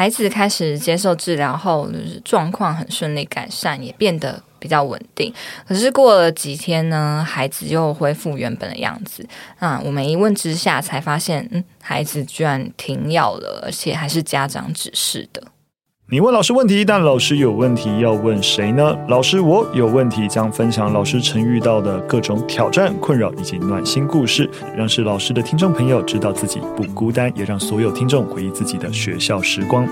孩子开始接受治疗后，状况很顺利改善，也变得比较稳定。可是过了几天呢，孩子又恢复原本的样子。那，我们一问之下才发现，嗯，孩子居然停药了，而且还是家长指示的。你问老师问题，但老师有问题要问谁呢？老师，我有问题，将分享老师曾遇到的各种挑战、困扰以及暖心故事，让是老师的听众朋友知道自己不孤单，也让所有听众回忆自己的学校时光。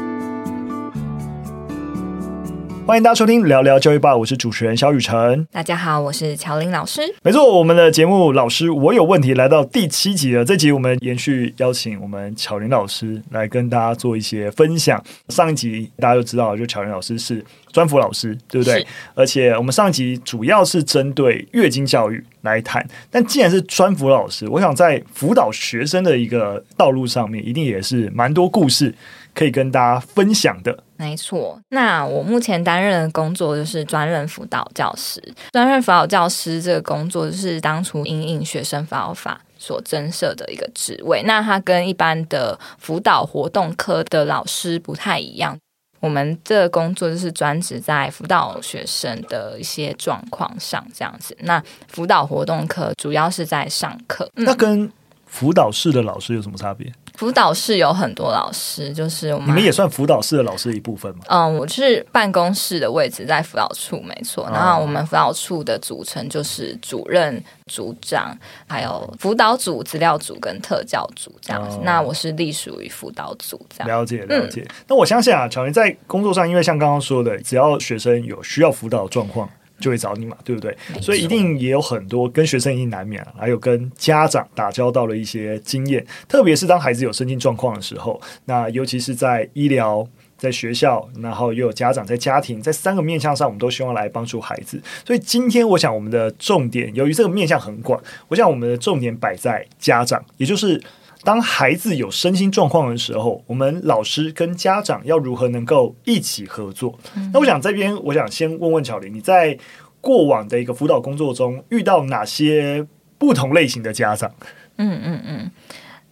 欢迎大家收听聊聊教育吧，我是主持人肖雨辰。大家好，我是乔玲老师。没错，我们的节目老师我有问题来到第七集了。这集我们延续邀请我们乔玲老师来跟大家做一些分享。上一集大家都知道，就乔玲老师是专辅老师，对不对？而且我们上一集主要是针对月经教育来谈。但既然是专辅老师，我想在辅导学生的一个道路上面，一定也是蛮多故事可以跟大家分享的。没错，那我目前担任的工作就是专任辅导教师。专任辅导教师这个工作就是当初因应学生辅导法所增设的一个职位。那它跟一般的辅导活动科的老师不太一样。我们这个工作就是专职在辅导学生的一些状况上这样子。那辅导活动科主要是在上课。那跟辅导室的老师有什么差别？辅导室有很多老师，就是我们，你们也算辅导室的老师的一部分吗？嗯，我是办公室的位置在辅导处，没错。然后我们辅导处的组成就是主任、组长，还有辅导组、资料组跟特教组这样子。哦、那我是隶属于辅导组，这样。了解了解。嗯、那我相信啊，乔云在工作上，因为像刚刚说的，只要学生有需要辅导的状况。就会找你嘛，对不对？所以一定也有很多跟学生一定难免，还有跟家长打交道的一些经验。特别是当孩子有身心状况的时候，那尤其是在医疗、在学校，然后又有家长在家庭，在三个面向上，我们都希望来帮助孩子。所以今天我想我们的重点，由于这个面向很广，我想我们的重点摆在家长，也就是。当孩子有身心状况的时候，我们老师跟家长要如何能够一起合作？嗯、那我想这边，我想先问问巧玲，你在过往的一个辅导工作中遇到哪些不同类型的家长？嗯嗯嗯，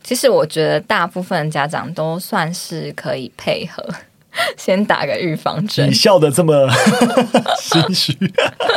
其实我觉得大部分家长都算是可以配合，先打个预防针。你笑的这么 心虚，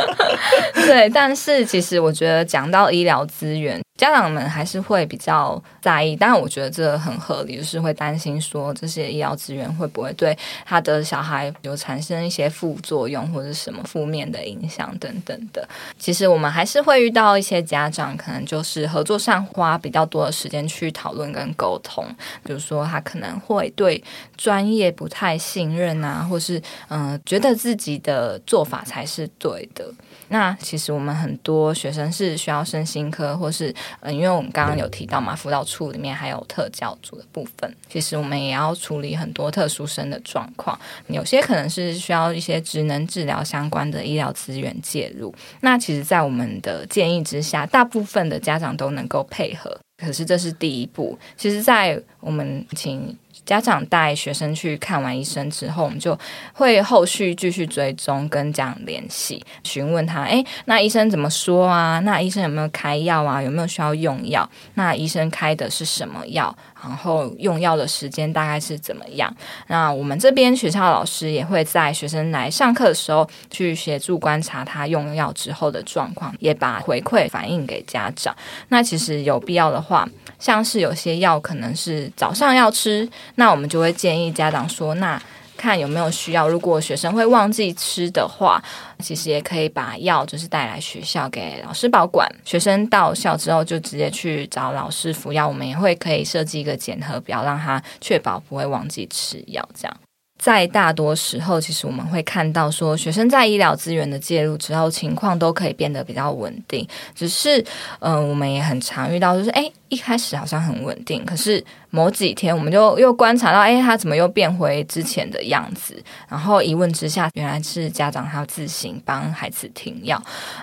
对，但是其实我觉得讲到医疗资源。家长们还是会比较在意，当然我觉得这很合理，就是会担心说这些医疗资源会不会对他的小孩有产生一些副作用或者什么负面的影响等等的。其实我们还是会遇到一些家长，可能就是合作上花比较多的时间去讨论跟沟通，比如说他可能会对专业不太信任啊，或是嗯、觉得自己的做法才是对的。那其实我们很多学生是需要身心科，或是嗯，因为我们刚刚有提到嘛，辅导处里面还有特教组的部分，其实我们也要处理很多特殊生的状况，有些可能是需要一些职能治疗相关的医疗资源介入。那其实，在我们的建议之下，大部分的家长都能够配合。可是这是第一步，其实，在我们请。家长带学生去看完医生之后，我们就会后续继续追踪跟家长联系，询问他：诶，那医生怎么说啊？那医生有没有开药啊？有没有需要用药？那医生开的是什么药？然后用药的时间大概是怎么样？那我们这边学校老师也会在学生来上课的时候去协助观察他用药之后的状况，也把回馈反映给家长。那其实有必要的话，像是有些药可能是早上要吃，那我们就会建议家长说，那。看有没有需要，如果学生会忘记吃的话，其实也可以把药就是带来学校给老师保管。学生到校之后就直接去找老师服药，我们也会可以设计一个检核表，让他确保不会忘记吃药。这样，在大多时候，其实我们会看到说，学生在医疗资源的介入之后，情况都可以变得比较稳定。只是，嗯、我们也很常遇到，就是哎，一开始好像很稳定，可是。某几天，我们就又观察到，哎，他怎么又变回之前的样子？然后一问之下，原来是家长他自行帮孩子停药，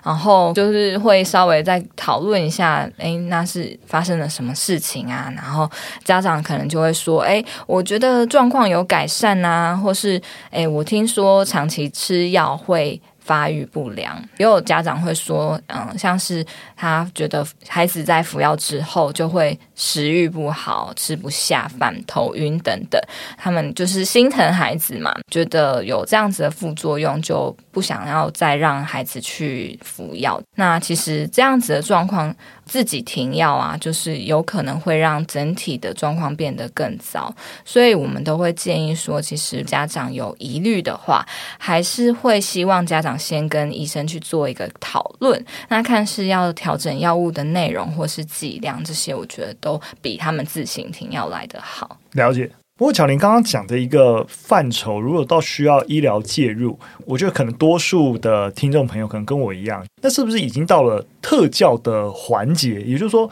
然后就是会稍微再讨论一下，哎，那是发生了什么事情啊？然后家长可能就会说，哎，我觉得状况有改善啊，或是，哎，我听说长期吃药会。发育不良。也有家长会说，嗯，像是他觉得孩子在服药之后就会食欲不好、吃不下饭、头晕等等。他们就是心疼孩子嘛，觉得有这样子的副作用，就不想要再让孩子去服药。那其实这样子的状况，自己停药啊，就是有可能会让整体的状况变得更糟。所以我们都会建议说，其实家长有疑虑的话，还是会希望家长先跟医生去做一个讨论，那看是要调整药物的内容或是剂量，这些我觉得都比他们自行停药来得好。了解。不过巧玲刚刚讲的一个范畴，如果到需要医疗介入，我觉得可能多数的听众朋友可能跟我一样，那是不是已经到了特教的环节？也就是说，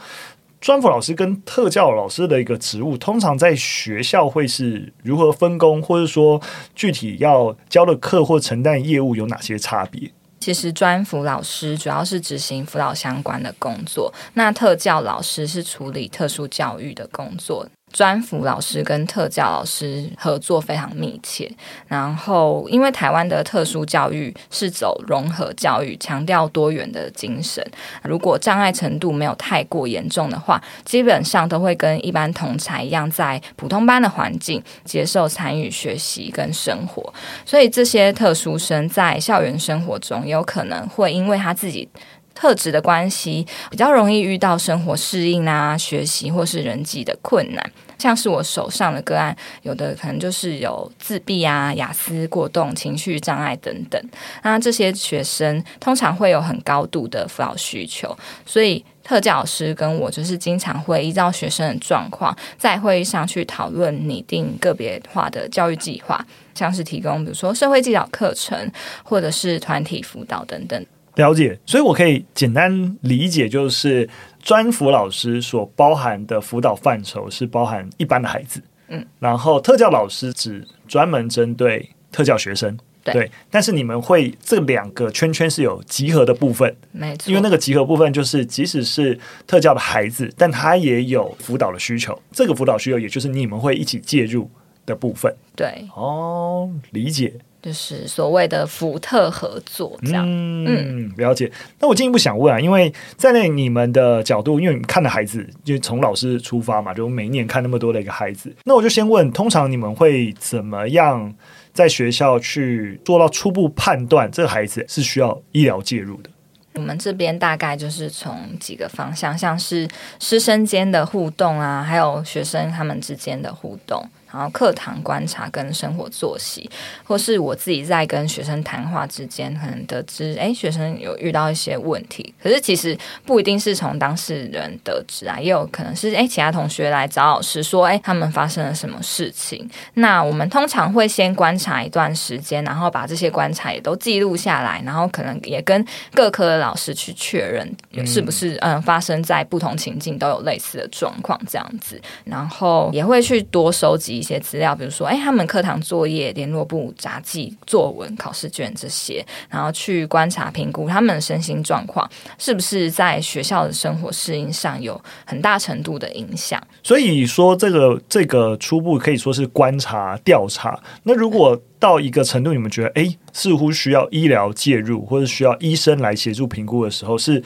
专辅老师跟特教老师的一个职务，通常在学校会是如何分工，或者说具体要教的课或承担业务有哪些差别？其实专辅老师主要是执行辅导相关的工作，那特教老师是处理特殊教育的工作。专辅老师跟特教老师合作非常密切，然后因为台湾的特殊教育是走融合教育，强调多元的精神。如果障碍程度没有太过严重的话，基本上都会跟一般同才一样，在普通班的环境接受参与学习跟生活。所以这些特殊生在校园生活中，有可能会因为他自己。特质的关系比较容易遇到生活适应啊、学习或是人际的困难，像是我手上的个案，有的可能就是有自闭啊、雅思过动、情绪障碍等等。那这些学生通常会有很高度的辅导需求，所以特教老师跟我就是经常会依照学生的状况，在会议上去讨论拟定个别化的教育计划，像是提供比如说社会技巧课程，或者是团体辅导等等。了解，所以我可以简单理解，就是专辅老师所包含的辅导范畴是包含一般的孩子，嗯，然后特教老师只专门针对特教学生，对，对，但是你们会这两个圈圈是有集合的部分，没错，因为那个集合部分就是即使是特教的孩子，但他也有辅导的需求，这个辅导需求也就是你们会一起介入的部分，对，哦，理解。就是所谓的福特合作，这样，嗯，了解。那我进一步想问啊，因为在那你们的角度，因为你们看的孩子就从老师出发嘛，就每一年看那么多的一个孩子，那我就先问，通常你们会怎么样在学校去做到初步判断这个孩子是需要医疗介入的？我们这边大概就是从几个方向，像是师生间的互动啊，还有学生他们之间的互动。然后课堂观察跟生活作息，或是我自己在跟学生谈话之间，可能得知，哎，学生有遇到一些问题。可是其实不一定是从当事人得知啊，也有可能是，哎，其他同学来找老师说，哎，他们发生了什么事情。那我们通常会先观察一段时间，然后把这些观察也都记录下来，然后可能也跟各科的老师去确认，是不是嗯发生在不同情境都有类似的状况这样子。然后也会去多收集。一些资料，比如说，哎，他们课堂作业、联络簿、札记、作文、考试卷这些，然后去观察、评估他们的身心状况，是不是在学校的生活适应上有很大程度的影响。所以说，这个这个初步可以说是观察调查。那如果到一个程度，你们觉得，哎，似乎需要医疗介入，或者需要医生来协助评估的时候，是？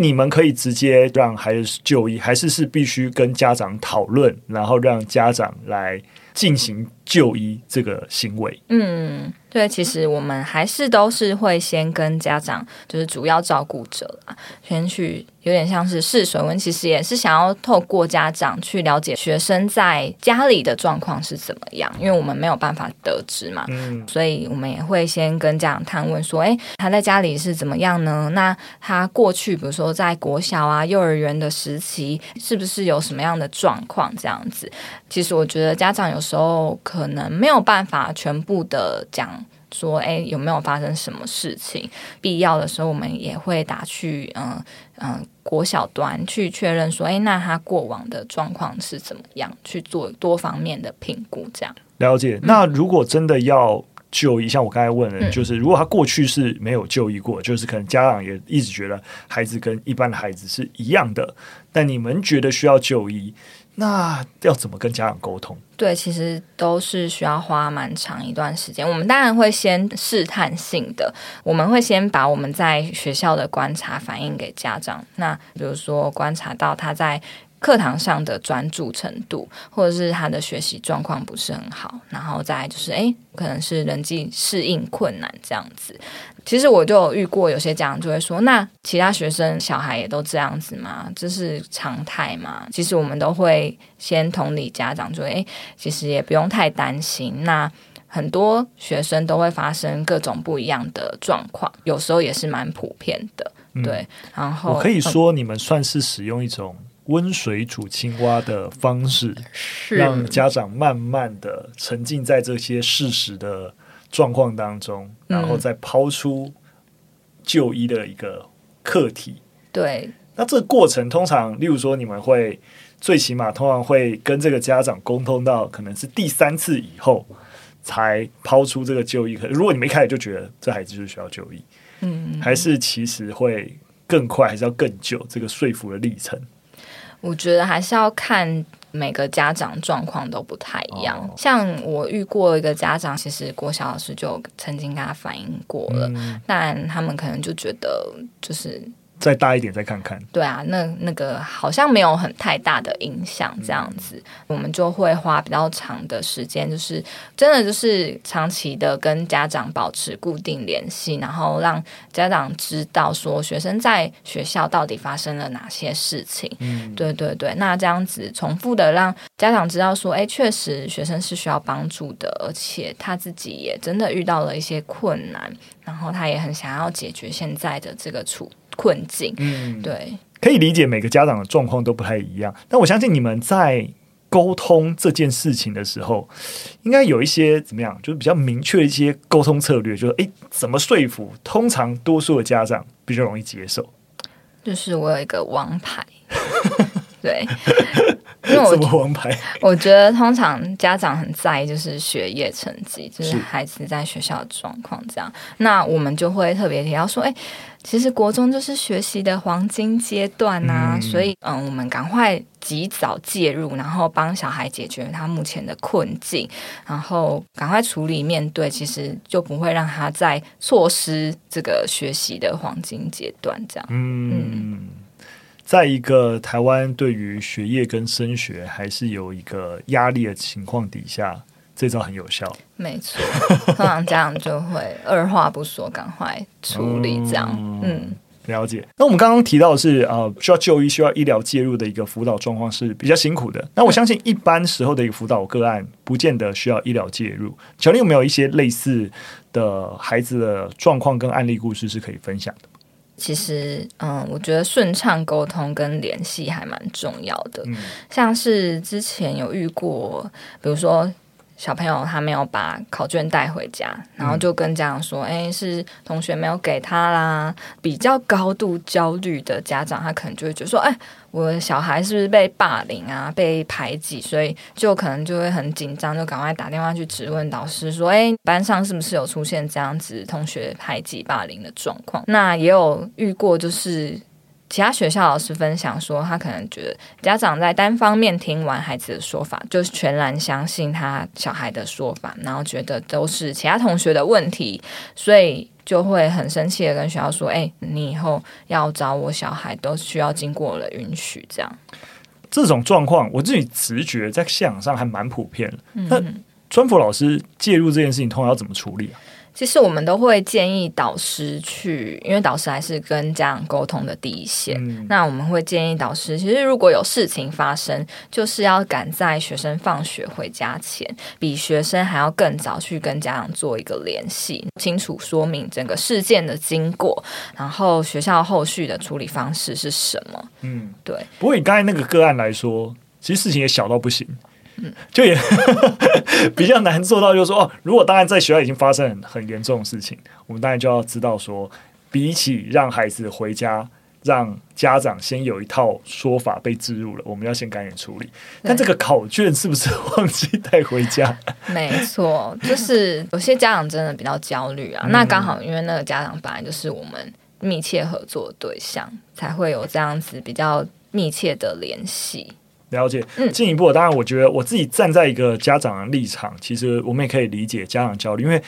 你们可以直接让孩子就医，还是是必须跟家长讨论，然后让家长来进行就医这个行为？嗯。对，其实我们还是都是会先跟家长，就是主要照顾者啊，先去有点像是试水温，其实也是想要透过家长去了解学生在家里的状况是怎么样，因为我们没有办法得知嘛，嗯，所以我们也会先跟家长探问说，哎，他在家里是怎么样呢？那他过去比如说在国小啊、幼儿园的时期，是不是有什么样的状况？这样子，其实我觉得家长有时候可能没有办法全部的讲。说，哎，有没有发生什么事情？必要的时候，我们也会打去，嗯、呃、嗯、呃，国小端去确认说，哎，那他过往的状况是怎么样？去做多方面的评估，这样了解。那如果真的要就医，像我刚才问的，嗯、就是如果他过去是没有就医过，就是可能家长也一直觉得孩子跟一般的孩子是一样的，但你们觉得需要就医。那要怎么跟家长沟通？对，其实都是需要花蛮长一段时间。我们当然会先试探性的，我们会先把我们在学校的观察反映给家长。那比如说观察到他在课堂上的专注程度，或者是他的学习状况不是很好，然后再就是，诶，可能是人际适应困难这样子。其实我就有遇过有些家长就会说，那其他学生小孩也都这样子吗？这是常态吗？其实我们都会先同理家长，就诶，其实也不用太担心。那很多学生都会发生各种不一样的状况，有时候也是蛮普遍的。对，嗯、然后我可以说，你们算是使用一种。温水煮青蛙的方式，让家长慢慢的沉浸在这些事实的状况当中，然后再抛出就医的一个课题。对，那这个过程通常，例如说，你们会最起码通常会跟这个家长沟通到可能是第三次以后才抛出这个就医。可如果你们一开始就觉得这孩子就是需要就医，嗯，还是其实会更快，还是要更久？这个说服的历程。我觉得还是要看每个家长状况都不太一样。哦、像我遇过一个家长，其实郭小老师就曾经跟他反映过了，嗯、但他们可能就觉得就是。再大一点再看看。对啊，那那个好像没有很太大的影响，这样子，嗯、我们就会花比较长的时间，就是真的就是长期的跟家长保持固定联系，然后让家长知道说学生在学校到底发生了哪些事情。嗯，对对对，那这样子重复的让家长知道说，哎，确实学生是需要帮助的，而且他自己也真的遇到了一些困难，然后他也很想要解决现在的这个处。困境，嗯，对，可以理解每个家长的状况都不太一样，但我相信你们在沟通这件事情的时候，应该有一些怎么样，就是比较明确的一些沟通策略，就是诶，怎么说服？通常多数的家长比较容易接受。就是我有一个王牌，对，因为我什么王牌？我觉得通常家长很在意就是学业成绩，就是孩子在学校的状况这样，那我们就会特别提到说，哎。其实国中就是学习的黄金阶段呐、啊，嗯、所以嗯，我们赶快及早介入，然后帮小孩解决他目前的困境，然后赶快处理面对，其实就不会让他在错失这个学习的黄金阶段。这样，嗯，嗯在一个台湾对于学业跟升学还是有一个压力的情况底下。这招很有效，没错，通常家长就会二话不说，赶快处理这样。嗯，嗯，了解。那我们刚刚提到的是呃，需要就医、需要医疗介入的一个辅导状况是比较辛苦的。那我相信一般时候的一个辅导个案，不见得需要医疗介入。乔丽有没有一些类似的孩子的状况跟案例故事是可以分享的？其实，嗯，我觉得顺畅沟通跟联系还蛮重要的。嗯，像是之前有遇过，比如说。小朋友他没有把考卷带回家，然后就跟家长说：“哎、嗯，是同学没有给他啦。”比较高度焦虑的家长，他可能就会觉得说：“哎，我的小孩是不是被霸凌啊，被排挤？”所以就可能就会很紧张，就赶快打电话去质问导师说：“哎，班上是不是有出现这样子同学排挤、霸凌的状况？”那也有遇过，就是。其他学校老师分享说，他可能觉得家长在单方面听完孩子的说法，就是全然相信他小孩的说法，然后觉得都是其他同学的问题，所以就会很生气的跟学校说：“哎，你以后要找我小孩都需要经过我的允许。”这样，这种状况，我自己直觉在现场上还蛮普遍的。那专辅老师介入这件事情，通常要怎么处理啊？其实我们都会建议导师去，因为导师还是跟家长沟通的第一线。嗯、那我们会建议导师，其实如果有事情发生，就是要赶在学生放学回家前，比学生还要更早去跟家长做一个联系，清楚说明整个事件的经过，然后学校后续的处理方式是什么。嗯，对。不过以刚才那个个案来说，其实事情也小到不行。就也 比较难做到，就是说哦，如果当然在学校已经发生很很严重的事情，我们当然就要知道说，比起让孩子回家，让家长先有一套说法被置入了，我们要先赶紧处理。但这个考卷是不是忘记带回家？没错，就是有些家长真的比较焦虑啊。那刚好因为那个家长本来就是我们密切合作的对象，才会有这样子比较密切的联系。了解。进一步，当然，我觉得我自己站在一个家长的立场，其实我们也可以理解家长焦虑，因为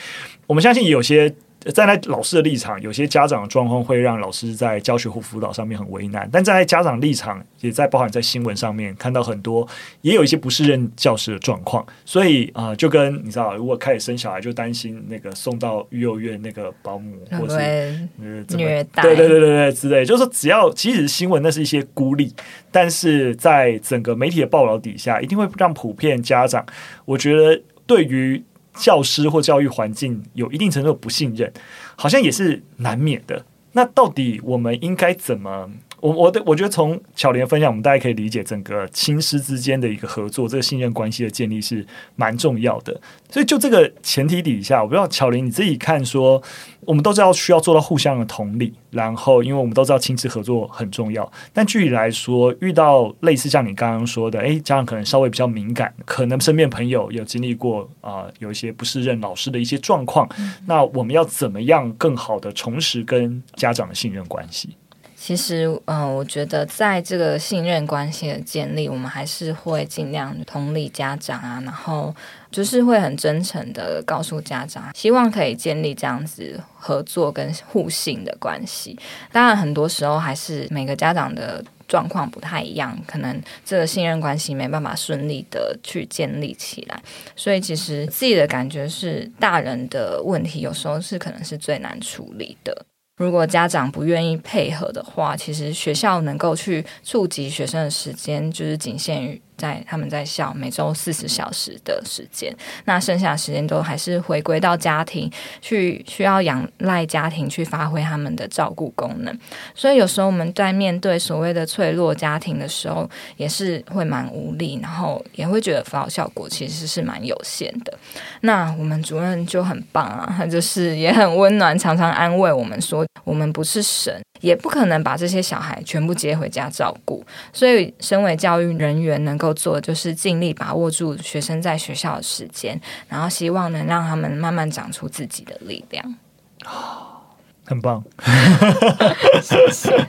我们相信有些。站在老师的立场，有些家长的状况会让老师在教学或辅导上面很为难。但站在家长立场，也在包含在新闻上面看到很多，也有一些不适任教师的状况。所以啊、呃，就跟你知道，如果开始生小孩，就担心那个送到育幼院那个保姆或是呃虐待，对对对对对之类。就是说，只要即使是新闻，那是一些孤立，但是在整个媒体的报道底下，一定会让普遍家长，我觉得对于。教师或教育环境有一定程度的不信任，好像也是难免的。那到底我们应该怎么？我我的我觉得从巧玲分享，我们大家可以理解整个亲师之间的一个合作，这个信任关系的建立是蛮重要的。所以就这个前提底下，我不知道巧玲你自己看说，我们都知道需要做到互相的同理，然后因为我们都知道亲子合作很重要，但具体来说，遇到类似像你刚刚说的，诶，家长可能稍微比较敏感，可能身边朋友有经历过啊、呃，有一些不适任老师的一些状况，嗯、那我们要怎么样更好的重拾跟家长的信任关系？其实，嗯、我觉得在这个信任关系的建立，我们还是会尽量同理家长啊，然后就是会很真诚的告诉家长，希望可以建立这样子合作跟互信的关系。当然，很多时候还是每个家长的状况不太一样，可能这个信任关系没办法顺利的去建立起来。所以，其实自己的感觉是，大人的问题有时候是可能是最难处理的。如果家长不愿意配合的话，其实学校能够去触及学生的时间，就是仅限于。在他们在校每周四十小时的时间，那剩下的时间都还是回归到家庭去，需要仰赖家庭去发挥他们的照顾功能。所以有时候我们在面对所谓的脆弱家庭的时候，也是会蛮无力，然后也会觉得辅导效果其实是蛮有限的。那我们主任就很棒啊，他就是也很温暖，常常安慰我们说，我们不是神，也不可能把这些小孩全部接回家照顾。所以，身为教育人员能够做就是尽力把握住学生在学校的时间，然后希望能让他们慢慢长出自己的力量。很棒，谢谢。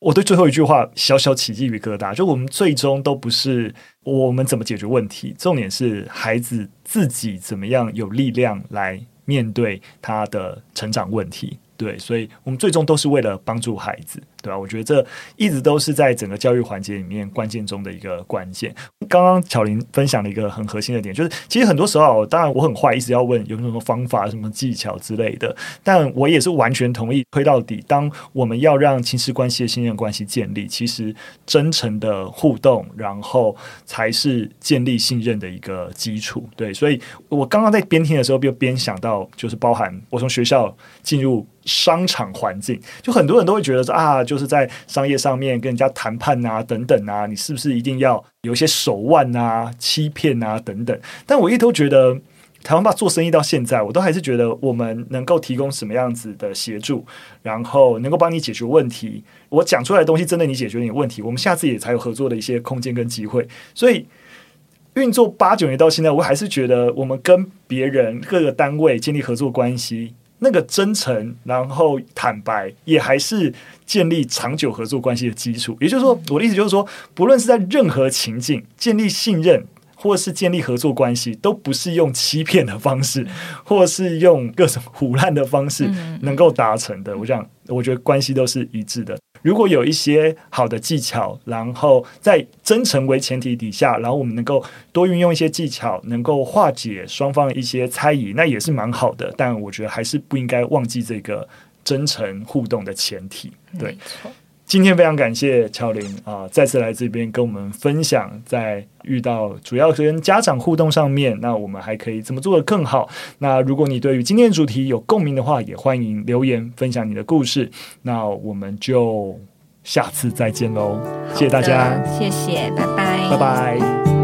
我对最后一句话小小起鸡皮疙瘩，就我们最终都不是我们怎么解决问题，重点是孩子自己怎么样有力量来面对他的成长问题。对，所以我们最终都是为了帮助孩子。对吧？我觉得这一直都是在整个教育环节里面关键中的一个关键。刚刚巧玲分享了一个很核心的点，就是其实很多时候，当然我很坏，一直要问有什么方法、什么技巧之类的。但我也是完全同意，推到底，当我们要让亲师关系的信任关系建立，其实真诚的互动，然后才是建立信任的一个基础。对，所以我刚刚在边听的时候，就边想到，就是包含我从学校进入商场环境，就很多人都会觉得说啊。就是在商业上面跟人家谈判啊，等等啊，你是不是一定要有一些手腕啊、欺骗啊等等？但我一直都觉得，台湾吧做生意到现在，我都还是觉得我们能够提供什么样子的协助，然后能够帮你解决问题。我讲出来的东西真的你解决你的问题，我们下次也才有合作的一些空间跟机会。所以运作八九年到现在，我还是觉得我们跟别人各个单位建立合作关系。那个真诚，然后坦白，也还是建立长久合作关系的基础。也就是说，我的意思就是说，不论是在任何情境，建立信任。或是建立合作关系，都不是用欺骗的方式，或是用各种胡乱的方式能够达成的。我想，我觉得关系都是一致的。如果有一些好的技巧，然后在真诚为前提底下，然后我们能够多运用一些技巧，能够化解双方的一些猜疑，那也是蛮好的。但我觉得还是不应该忘记这个真诚互动的前提。对。今天非常感谢巧玲啊，再次来这边跟我们分享，在遇到主要跟家长互动上面，那我们还可以怎么做得更好？那如果你对于今天的主题有共鸣的话，也欢迎留言分享你的故事。那我们就下次再见喽，谢谢大家，谢谢，拜拜，拜拜。